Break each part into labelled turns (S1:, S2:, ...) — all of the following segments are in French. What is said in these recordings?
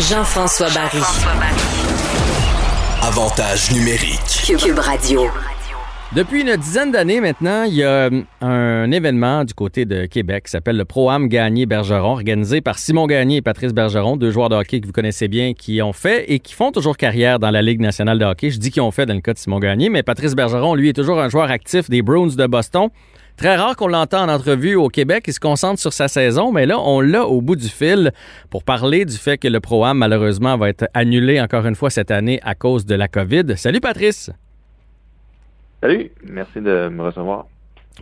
S1: Jean-François Barry.
S2: Avantage numérique.
S1: Cube Radio.
S3: Depuis une dizaine d'années maintenant, il y a euh, un événement du côté de Québec qui s'appelle le Pro-Am Gagné-Bergeron, organisé par Simon Gagné et Patrice Bergeron, deux joueurs de hockey que vous connaissez bien, qui ont fait et qui font toujours carrière dans la Ligue nationale de hockey. Je dis qu'ils ont fait dans le cas de Simon Gagné, mais Patrice Bergeron, lui, est toujours un joueur actif des Bruins de Boston. Très rare qu'on l'entende en entrevue au Québec. Il se concentre sur sa saison, mais là, on l'a au bout du fil pour parler du fait que le Pro-Am, malheureusement, va être annulé encore une fois cette année à cause de la COVID. Salut, Patrice!
S4: Salut, merci de me recevoir.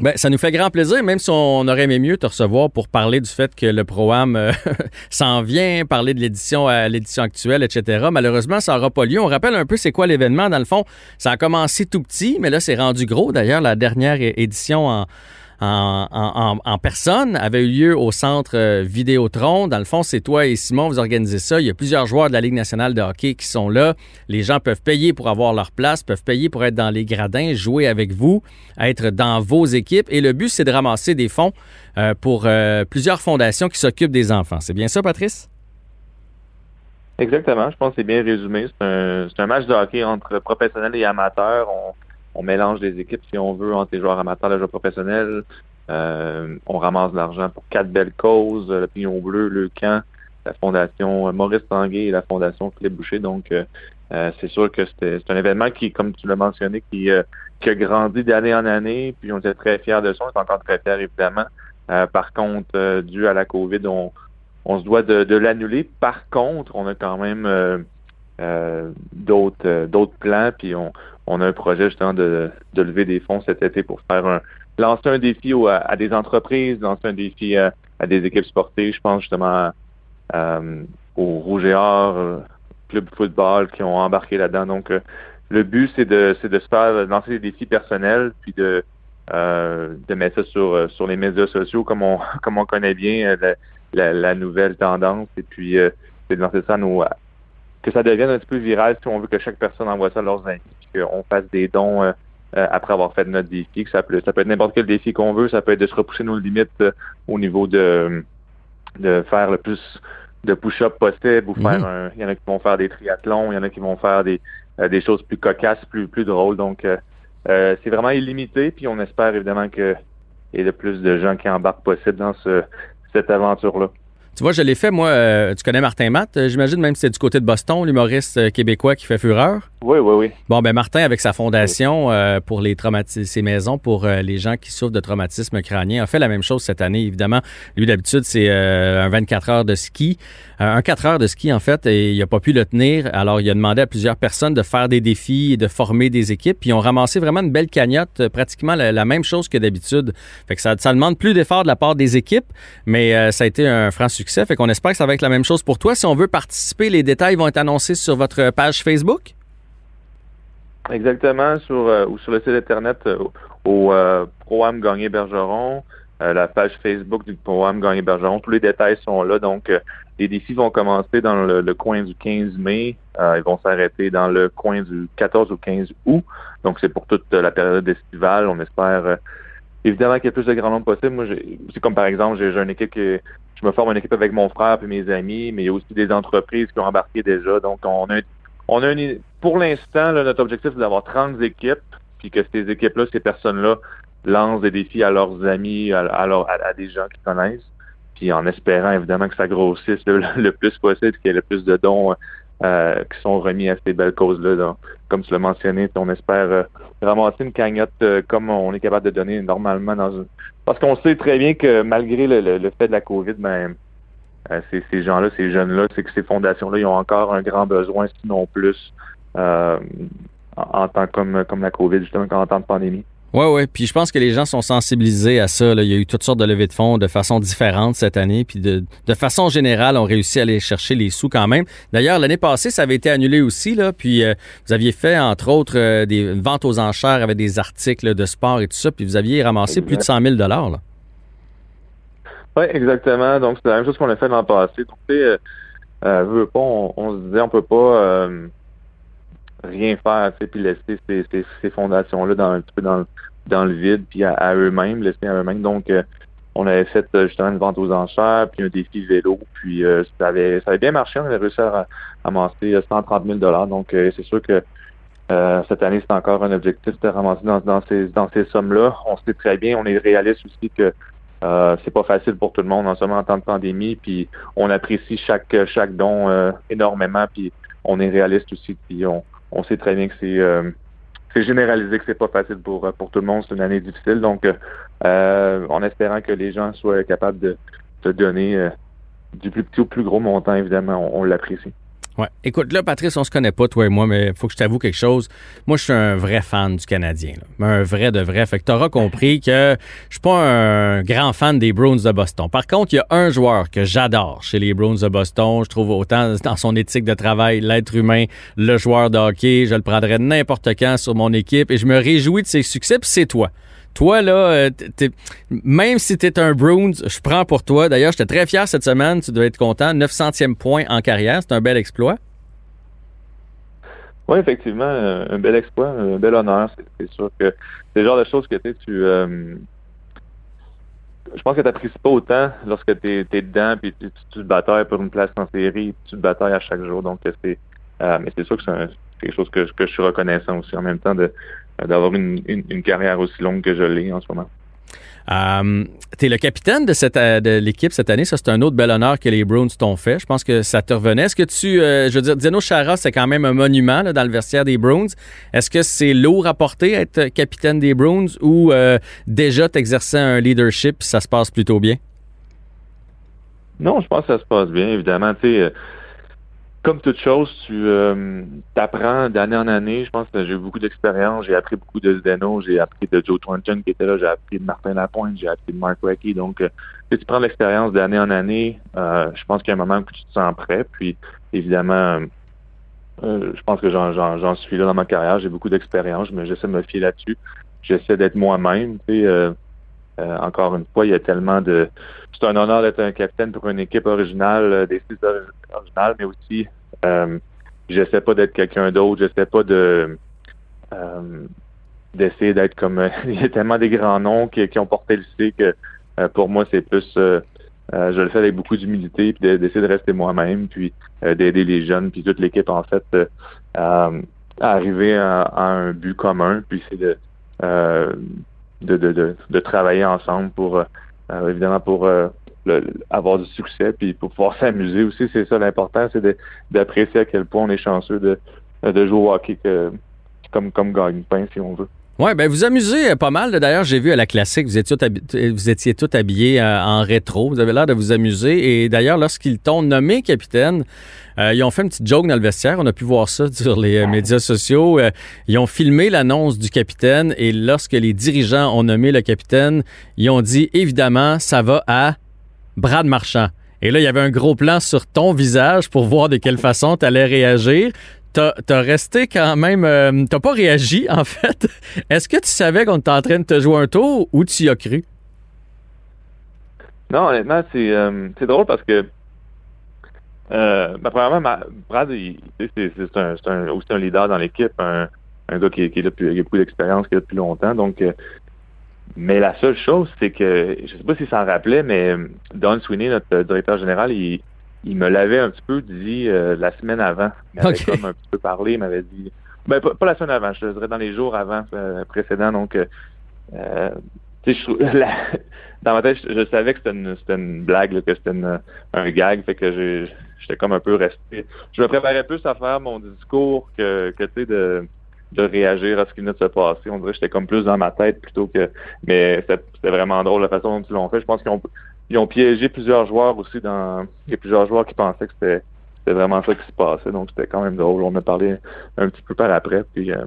S3: Ben, ça nous fait grand plaisir, même si on aurait aimé mieux te recevoir pour parler du fait que le Pro-Am euh, s'en vient, parler de l'édition à l'édition actuelle, etc. Malheureusement, ça n'aura pas lieu. On rappelle un peu c'est quoi l'événement. Dans le fond, ça a commencé tout petit, mais là, c'est rendu gros. D'ailleurs, la dernière édition en, en, personne avait eu lieu au centre euh, Vidéotron. Dans le fond, c'est toi et Simon, vous organisez ça. Il y a plusieurs joueurs de la Ligue nationale de hockey qui sont là. Les gens peuvent payer pour avoir leur place, peuvent payer pour être dans les gradins, jouer avec vous, être dans vos équipes. Et le but, c'est de ramasser des fonds euh, pour euh, plusieurs fondations qui s'occupent des enfants. C'est bien ça, Patrice?
S4: Exactement. Je pense que c'est bien résumé. C'est un, match de hockey entre professionnels et amateurs mélange les équipes, si on veut, entre les joueurs amateurs et les joueurs professionnels. Euh, on ramasse de l'argent pour quatre belles causes, le Pignon Bleu, le Camp, la Fondation Maurice Tanguay et la Fondation Philippe Boucher. Donc, euh, euh, c'est sûr que c'est un événement qui, comme tu l'as mentionné, qui, qui a grandi d'année en année, puis on était très fiers de ça. On est encore très fiers, évidemment. par contre, dû à la COVID, on, on se doit de, de l'annuler. Par contre, on a quand même d'autres plans, puis on, on a un projet justement de, de lever des fonds cet été pour faire un lancer un défi à, des entreprises, lancer un défi à, des équipes sportives. Je pense justement euh, au Rouge et Or, euh, club football qui ont embarqué là-dedans. Donc euh, le but c'est de se faire lancer des défis personnels puis de de mettre ça sur sur les médias sociaux comme on comme on connaît bien la, la, nouvelle tendance et puis c'est de lancer ça à nos que ça devienne un petit peu viral si on veut que chaque personne envoie ça à leurs amis qu'on fasse des dons euh, euh, après avoir fait notre défi. Que ça peut, ça peut être n'importe quel défi qu'on veut. Ça peut être de se repousser nos limites euh, au niveau de, de faire le plus de push-up possible ou faire mhm. un. Il y en a qui vont faire des triathlons, il y en a qui vont faire des, des choses plus cocasses, plus, plus drôles. Donc, c'est vraiment illimité. Puis on espère évidemment qu'il y ait le plus de gens qui embarquent possible dans ce, cette aventure-là.
S3: Tu vois, je l'ai fait, moi. Euh, tu connais Martin Matt, euh, j'imagine, même si c'est du côté de Boston, l'humoriste euh, québécois qui fait fureur.
S4: Oui, oui, oui.
S3: Bon, ben Martin, avec sa fondation pour les traumatismes, ses maisons pour les gens qui souffrent de traumatisme crânien, a fait la même chose cette année. Évidemment, lui, d'habitude, c'est un 24 heures de ski. un 4 heures de ski, en fait, et il n'a pas pu le tenir. Alors, il a demandé à plusieurs personnes de faire des défis et de former des équipes. Puis, ils ont ramassé vraiment une belle cagnotte, pratiquement la, même chose que d'habitude. Fait que ça, ça demande plus d'efforts de la part des équipes, mais ça a été un franc succès succès. Fait qu'on espère que ça va être la même chose pour toi. Si on veut participer, les détails vont être annoncés sur votre page Facebook.
S4: Exactement, sur, euh, ou sur le site internet euh, au euh, Pro-Am Gagné Bergeron, la page Facebook du Pro-Am Gagné Bergeron. Tous les détails sont là. Donc, les défis vont commencer dans le, coin du 15 mai. ils vont s'arrêter dans le coin du 14 ou 15 août. Donc, c'est pour toute la période estivale. On espère évidemment qu'il y ait plus de grand nombre possible. Moi, c'est comme par exemple, j'ai une équipe qui je me forme une équipe avec mon frère et mes amis, mais il y a aussi des entreprises qui ont embarqué déjà. Donc, on a, on a une, pour l'instant, notre objectif, c'est d'avoir 30 équipes, puis que ces équipes-là, ces personnes-là, lancent des défis à leurs amis, à, à, des gens qui connaissent, puis en espérant évidemment que ça grossisse le, plus possible, qu'il y ait le plus de dons euh, qui sont remis à ces belles causes-là. Comme tu l'as mentionné, on espère euh, ramasser une cagnotte euh, comme on est capable de donner normalement dans une... Parce qu'on sait très bien que malgré le, fait de la COVID, ben, ces, gens-là, ces jeunes-là, c'est que ces fondations-là, ils ont encore un grand besoin, sinon plus, en, en, temps comme, comme la COVID, justement, en temps de pandémie.
S3: Oui, oui. Puis je pense que les gens sont sensibilisés à ça. Il y a eu toutes sortes de levées de fonds de façon différente cette année. Puis de, de façon générale, on réussi à aller chercher les sous quand même. D'ailleurs, l'année passée, ça avait été annulé aussi. Là, puis euh, vous aviez fait, entre autres, euh, des ventes aux enchères avec des articles de sport et tout ça. Puis vous aviez ramassé plus de 100 000 là.
S4: Oui, exactement. Donc, c'est la même chose qu'on a fait l'an passé. Donc, tu sais, euh, pas, on, se disait, on peut pas rien faire, tu puis laisser ces, ces, fondations-là dans un petit peu dans, dans le vide, puis à, eux-mêmes, laisser à eux-mêmes. Donc, euh, on avait fait justement une vente aux enchères, puis un défi vélo, puis ça, avait, ça avait bien marché. On avait réussi à ramasser 130 000 Donc, c'est sûr que cette année, c'est encore un objectif de ramasser dans, dans ces, dans ces sommes-là. On sait très bien, on est réaliste aussi que euh, c'est pas facile pour tout le monde, en ce moment en temps de pandémie, puis on apprécie chaque chaque don euh, énormément, puis on est réaliste aussi, puis on, on sait très bien que c'est euh, c'est généralisé que c'est pas facile pour pour tout le monde, c'est une année difficile, donc en espérant que les gens soient capables de, de donner du plus petit au plus gros montant, évidemment, on l'apprécie.
S3: Ouais. Écoute, là, Patrice, on se connaît pas, toi et moi, mais faut que je t'avoue quelque chose. Moi, je suis un vrai fan du Canadien. Un vrai de vrai. Fait que tu auras compris que je suis pas un grand fan des Bruins de Boston. Par contre, il y a un joueur que j'adore chez les Bruins de Boston. Je trouve autant dans son éthique de travail, l'être humain, le joueur de hockey. Je le prendrais n'importe quand sur mon équipe et je me réjouis de ses succès, puis c'est toi. Toi, là, euh, même si tu es un Bruins, je prends pour toi. D'ailleurs, j'étais très fier cette semaine. Tu dois être content. 900e point en carrière. C'est un bel exploit.
S4: Oui, effectivement, un bel exploit, un bel honneur. C'est sûr que c'est le genre de choses que tu euh, je pense que tu n'apprécies pas autant lorsque tu es, dedans puis tu, te batailles pour une place en série, tu te batailles à chaque jour. Donc, c'est euh, mais c'est sûr que c'est quelque chose que, que, je suis reconnaissant aussi en même temps de, d'avoir une, une, carrière aussi longue que je l'ai en ce moment.
S3: Euh, tu es le capitaine de, cette, euh, de l'équipe cette année. Ça, c'est un autre bel honneur que les Bruins t'ont fait. Je pense que ça te revenait. Est-ce que tu. Euh, je veux dire, Dino Chara, c'est quand même un monument dans le vestiaire des Bruins. Est-ce que c'est lourd à porter être capitaine des Bruins ou déjà t'exerçais un leadership ça se passe plutôt bien?
S4: Non, je pense que ça se passe bien, évidemment. Tu sais comme toute chose, tu euh, apprends d'année en année. Je pense que j'ai eu beaucoup d'expérience. J'ai appris beaucoup de Zdeno, j'ai appris de Joe Thornton qui était là, j'ai appris de Martin Lapointe, j'ai appris de Mark Reckie. Donc, euh, tu prends l'expérience d'année en année. Euh, je pense qu'il y a un moment où tu te sens prêt. Puis, évidemment, euh, je pense que j'en suis là dans ma carrière. J'ai beaucoup d'expérience, mais j'essaie de me fier là-dessus. J'essaie d'être moi-même. Tu sais, encore une fois, il y a tellement de. C'est un honneur d'être un capitaine pour une équipe originale, des six originales, mais aussi euh, j'essaie pas d'être quelqu'un d'autre, j'essaie pas de euh, d'essayer d'être comme il y a tellement des grands noms qui, ont porté le C que euh, pour moi c'est plus je le fais avec beaucoup d'humilité puis d'essayer de rester moi-même puis d'aider les jeunes puis toute l'équipe en fait à arriver à, un but commun puis c'est de, de, de, de, travailler ensemble pour évidemment pour avoir du succès, puis pour pouvoir s'amuser aussi, c'est ça l'important, c'est d'apprécier à quel point on est chanceux de, de jouer au hockey comme, comme gagne-pain, si on veut.
S3: Oui, ben vous amusez euh, pas mal. D'ailleurs, j'ai vu à la classique, vous étiez, vous étiez tout habillés euh, en rétro. Vous avez l'air de vous amuser. Et d'ailleurs, lorsqu'ils t'ont nommé capitaine, euh, ils ont fait une petite joke dans le vestiaire. On a pu voir ça sur les médias sociaux. ils ont filmé l'annonce du capitaine et lorsque les dirigeants ont nommé le capitaine, ils ont dit évidemment, ça va à Brad Marchand. Et là, il y avait un gros plan sur ton visage pour voir de quelle façon tu allais réagir. T'as as resté quand même. Euh, t'as pas réagi, en fait. Est-ce que tu savais qu'on était en train de te jouer un tour ou tu y as cru?
S4: Non, honnêtement, c'est euh, drôle parce que. Euh, ben, premièrement, Brad, c'est un, aussi un leader dans l'équipe, un, gars qui, qui, là depuis, qui a beaucoup d'expérience, qui est depuis longtemps. Donc, mais la seule chose, c'est que, je sais pas s'il s'en rappelait, mais Don Sweeney, notre directeur général, il, il me l'avait un petit peu dit euh, la semaine avant. Il m'avait comme un petit peu parlé, il m'avait dit... Ben, pas, la semaine avant, je dirais dans les jours avant, euh, précédents. Donc, euh, euh tu sais, dans ma tête, je, savais que c'était une, une, blague, que c'était un gag, fait que j'étais comme un peu resté. Je me préparais plus à faire mon discours que, que tu sais, de de réagir à ce qui venait de se passer. On dirait que j'étais comme plus dans ma tête plutôt que. Mais c'était vraiment drôle la façon dont ils l'ont fait. Je pense qu'ils ont, ils ont piégé plusieurs joueurs aussi dans. Il y a plusieurs joueurs qui pensaient que c'était vraiment ça qui se passait. Donc c'était quand même drôle. On a parlé un petit peu par après. Puis euh,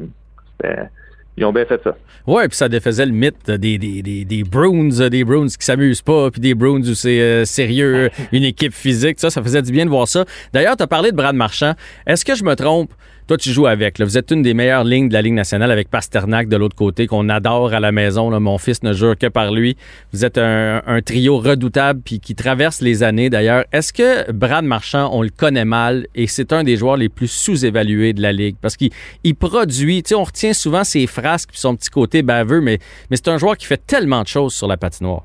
S4: c'était ils ont bien fait ça.
S3: Ouais, puis ça défaisait le mythe des, des, des, des Bruins, des Bruins qui s'amusent pas, puis des Bruins où c'est euh, sérieux, une équipe physique. Ça, ça faisait du bien de voir ça. D'ailleurs, tu as parlé de Brad Marchand. Est-ce que je me trompe? Toi, tu joues avec. Vous êtes une des meilleures lignes de la Ligue nationale avec Pasternak de l'autre côté, qu'on adore à la maison. Mon fils ne jure que par lui. Vous êtes un, trio redoutable puis qui traverse les années d'ailleurs. Est-ce que Brad Marchand, on le connaît mal et c'est un des joueurs les plus sous-évalués de la Ligue? Parce qu'il produit, tu sais, on retient souvent ses frasques puis son petit côté baveux, mais, c'est un joueur qui fait tellement de choses sur la patinoire.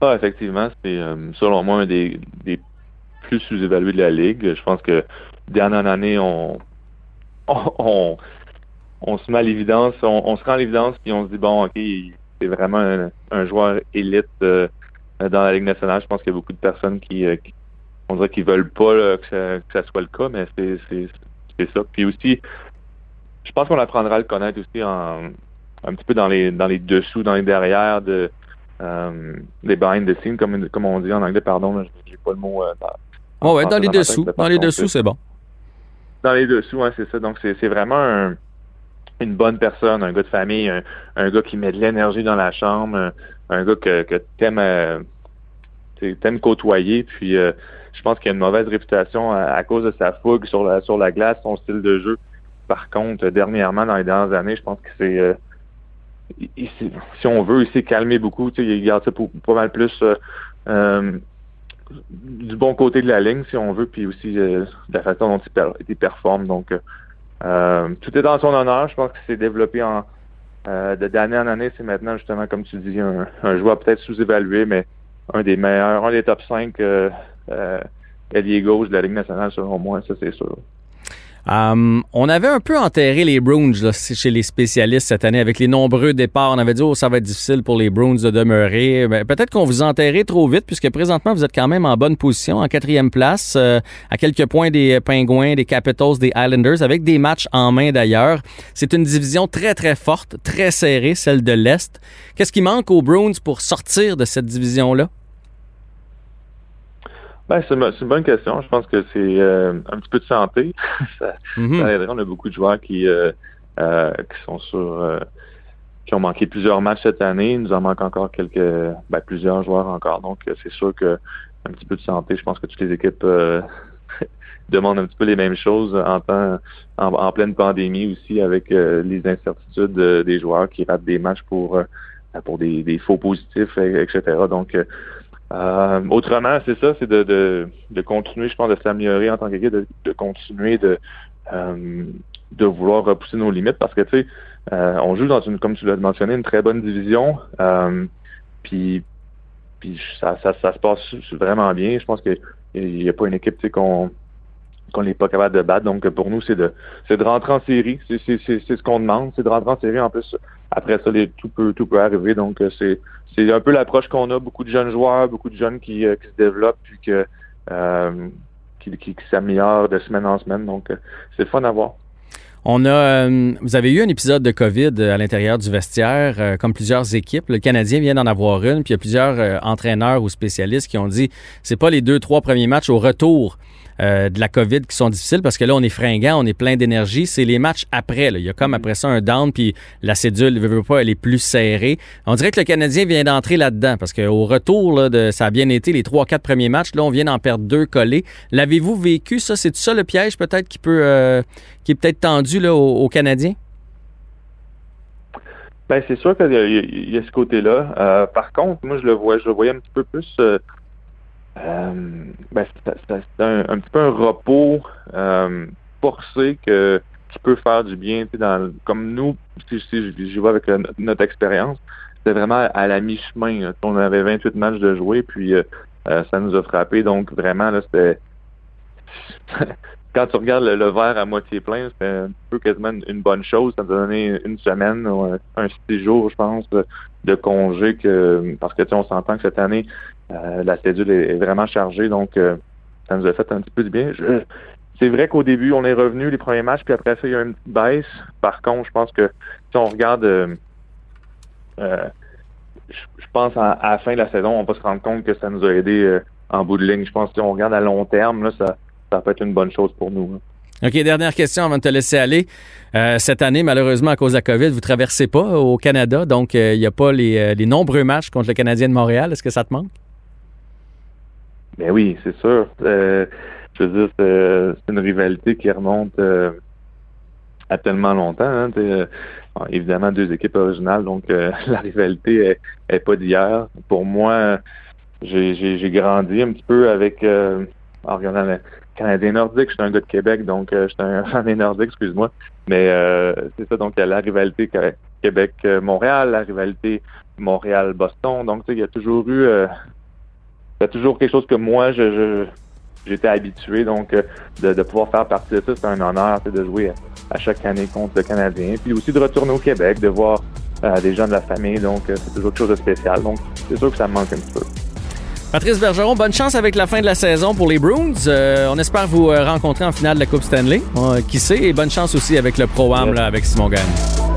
S4: Ah, effectivement, c'est selon moi un des, plus sous-évalués de la Ligue. Je pense que en année, on, on, on, se met à l'évidence, on, se rend à l'évidence, puis on se dit, bon, OK, c'est vraiment un, joueur élite dans la Ligue nationale. Je pense qu'il y a beaucoup de personnes qui, on dirait qu'ils veulent pas que, ça, soit le cas, mais c'est ça. Puis aussi, je pense qu'on apprendra à le connaître aussi en, un petit peu dans les dans les dessous, dans les derrière de euh, des behind the scenes, comme, comme on dit en anglais, pardon, j'ai pas le mot. Euh,
S3: dans, ouais, dans les dessous. dans les dessous, c'est bon.
S4: Dans les dessous, ouais, c'est ça. Donc c'est vraiment une bonne personne, un gars de famille, un, gars qui met de l'énergie dans la chambre, un, gars que, que t'aimes euh, t'aimes côtoyer, puis euh, je pense qu'il a une mauvaise réputation à, cause de sa fougue sur la sur la glace, son style de jeu. Par contre, dernièrement, dans les dernières années, je pense que c'est euh, si on veut, il s'est calmé beaucoup. Il garde ça pour, pas mal plus euh, euh, du bon côté de la ligne, si on veut, puis aussi de la façon dont il, performe. Donc, tout est dans son honneur. Je pense que c'est développé en de d'année en année. C'est maintenant, justement, comme tu dis, un, un joueur peut-être sous-évalué, mais un des meilleurs, un des top 5 euh, alliés gauche de la Ligue nationale, selon moi, ça c'est sûr.
S3: Um, on avait un peu enterré les Bruins chez les spécialistes cette année avec les nombreux départs. On avait dit, oh, ça va être difficile pour les Bruins de demeurer. Ben, peut-être qu'on vous a enterré trop vite puisque présentement, vous êtes quand même en bonne position, en quatrième place, euh, à quelques points des Penguins, des Capitals, des Islanders, avec des matchs en main d'ailleurs. C'est une division très, très forte, très serrée, celle de l'Est. Qu'est-ce qui manque aux Bruins pour sortir de cette division-là?
S4: Ben, c'est une, bonne question. Je pense que c'est euh, un petit peu de santé. ça, mm-hmm. On a beaucoup de joueurs qui, euh, euh, qui sont sur qui ont manqué plusieurs matchs cette année. Il nous en manque encore quelques ben, plusieurs joueurs encore. Donc c'est sûr que un petit peu de santé, je pense que toutes les équipes demandent un petit peu les mêmes choses en temps en, pleine pandémie aussi avec les incertitudes des joueurs qui ratent des matchs pour pour des, des faux positifs, etc. Donc euh, autrement, c'est ça, c'est de, de, de, continuer, je pense, de s'améliorer en tant qu'équipe, de, de continuer de, euh, de vouloir repousser nos limites parce que, tu sais, euh, on joue dans une, comme tu l'as mentionné, une très bonne division. puis puis ça, ça, ça, se passe vraiment bien. Je pense qu'il n'y a pas une équipe qu'on qu'on n'est pas capable de battre. Donc pour nous, c'est de c'est de rentrer en série. C'est ce qu'on demande, c'est de rentrer en série. En plus, après ça, tout peut tout peut arriver. Donc c'est c'est un peu l'approche qu'on a, beaucoup de jeunes joueurs, beaucoup de jeunes qui, euh, qui se développent puis que, euh, qui, qui, s'améliorent de semaine en semaine. Donc, euh, c'est fun à voir.
S3: On a, vous avez eu un épisode de COVID à l'intérieur du vestiaire, comme plusieurs équipes. Le Canadien vient d'en avoir une, puis il y a plusieurs entraîneurs ou spécialistes qui ont dit c'est pas les deux trois premiers matchs au retour euh, de la COVID qui sont difficiles parce que là, on est fringant, on est plein d'énergie. C'est les matchs après. Là. Il y a comme après ça un down, puis la cédule, ne veut pas, elle est plus serrée. On dirait que le Canadien vient d'entrer là-dedans parce qu'au retour, là, de, ça a bien été les trois, quatre premiers matchs. Là, on vient d'en perdre deux collés. L'avez-vous vécu, ça? C'est ça le piège peut-être qui peut euh, qui est peut-être tendu là, aux, Canadiens?
S4: Ben, c'est sûr qu'il y, a ce côté-là. Euh, par contre, moi, je le vois, je le voyais un petit peu plus euh, ben, c'est un, un, petit peu un repos euh, forcé que qui peut faire du bien. Dans, comme nous, si, je vois avec notre, expérience, c'était vraiment à la mi-chemin. On avait 28 matchs de jouer, puis euh, ça nous a frappé. Donc vraiment, là, c'était quand tu regardes le, verre à moitié plein, c'est un peu quasiment une, bonne chose. Ça nous a donné une semaine ou un, six jours, je pense, de, congé que parce que tu on s'entend que cette année, euh, la cédule est, vraiment chargée, donc euh, ça nous a fait un petit peu de bien. c'est vrai qu'au début, on est revenu les premiers matchs, puis après ça, il y a une petite baisse. Par contre, je pense que si on regarde euh, je pense à, à, la fin de la saison, on va se rendre compte que ça nous a aidé en bout de ligne. Je pense que si on regarde à long terme, là, ça, ça peut être une bonne chose pour nous.
S3: OK, dernière question avant de te laisser aller. Euh, cette année, malheureusement, à cause de la COVID, vous ne traversez pas au Canada, donc euh, il n'y a pas euh, les, nombreux matchs contre le Canadien de Montréal. Est-ce que ça te manque?
S4: Ben oui, c'est sûr. je veux dire, c'est une rivalité qui remonte à tellement longtemps. Hein, évidemment, deux équipes originales, donc la rivalité est, pas d'hier. Pour moi, j'ai grandi un petit peu avec en regardant le Canadien nordique, je suis un gars de Québec, donc euh, je suis un fan des nordiques, excuse-moi. Mais euh, c'est ça, donc il y a la rivalité Québec-Montréal, la rivalité Montréal-Boston. Donc, il y a toujours eu, euh, il y a toujours quelque chose que moi, je, j'étais habitué. Donc, euh, de, pouvoir faire partie de ça, c'est un honneur de jouer à, chaque année contre le Canadien. Puis aussi de retourner au Québec, de voir des gens de la famille. Donc, c'est toujours quelque chose de spécial. Donc, c'est sûr que ça me manque un petit peu.
S3: Patrice Bergeron, bonne chance avec la fin de la saison pour les Bruins. Euh, on espère vous euh, rencontrer en finale de la Coupe Stanley. Euh, qui sait? Et bonne chance aussi avec le Pro-Am avec Simon Gagne.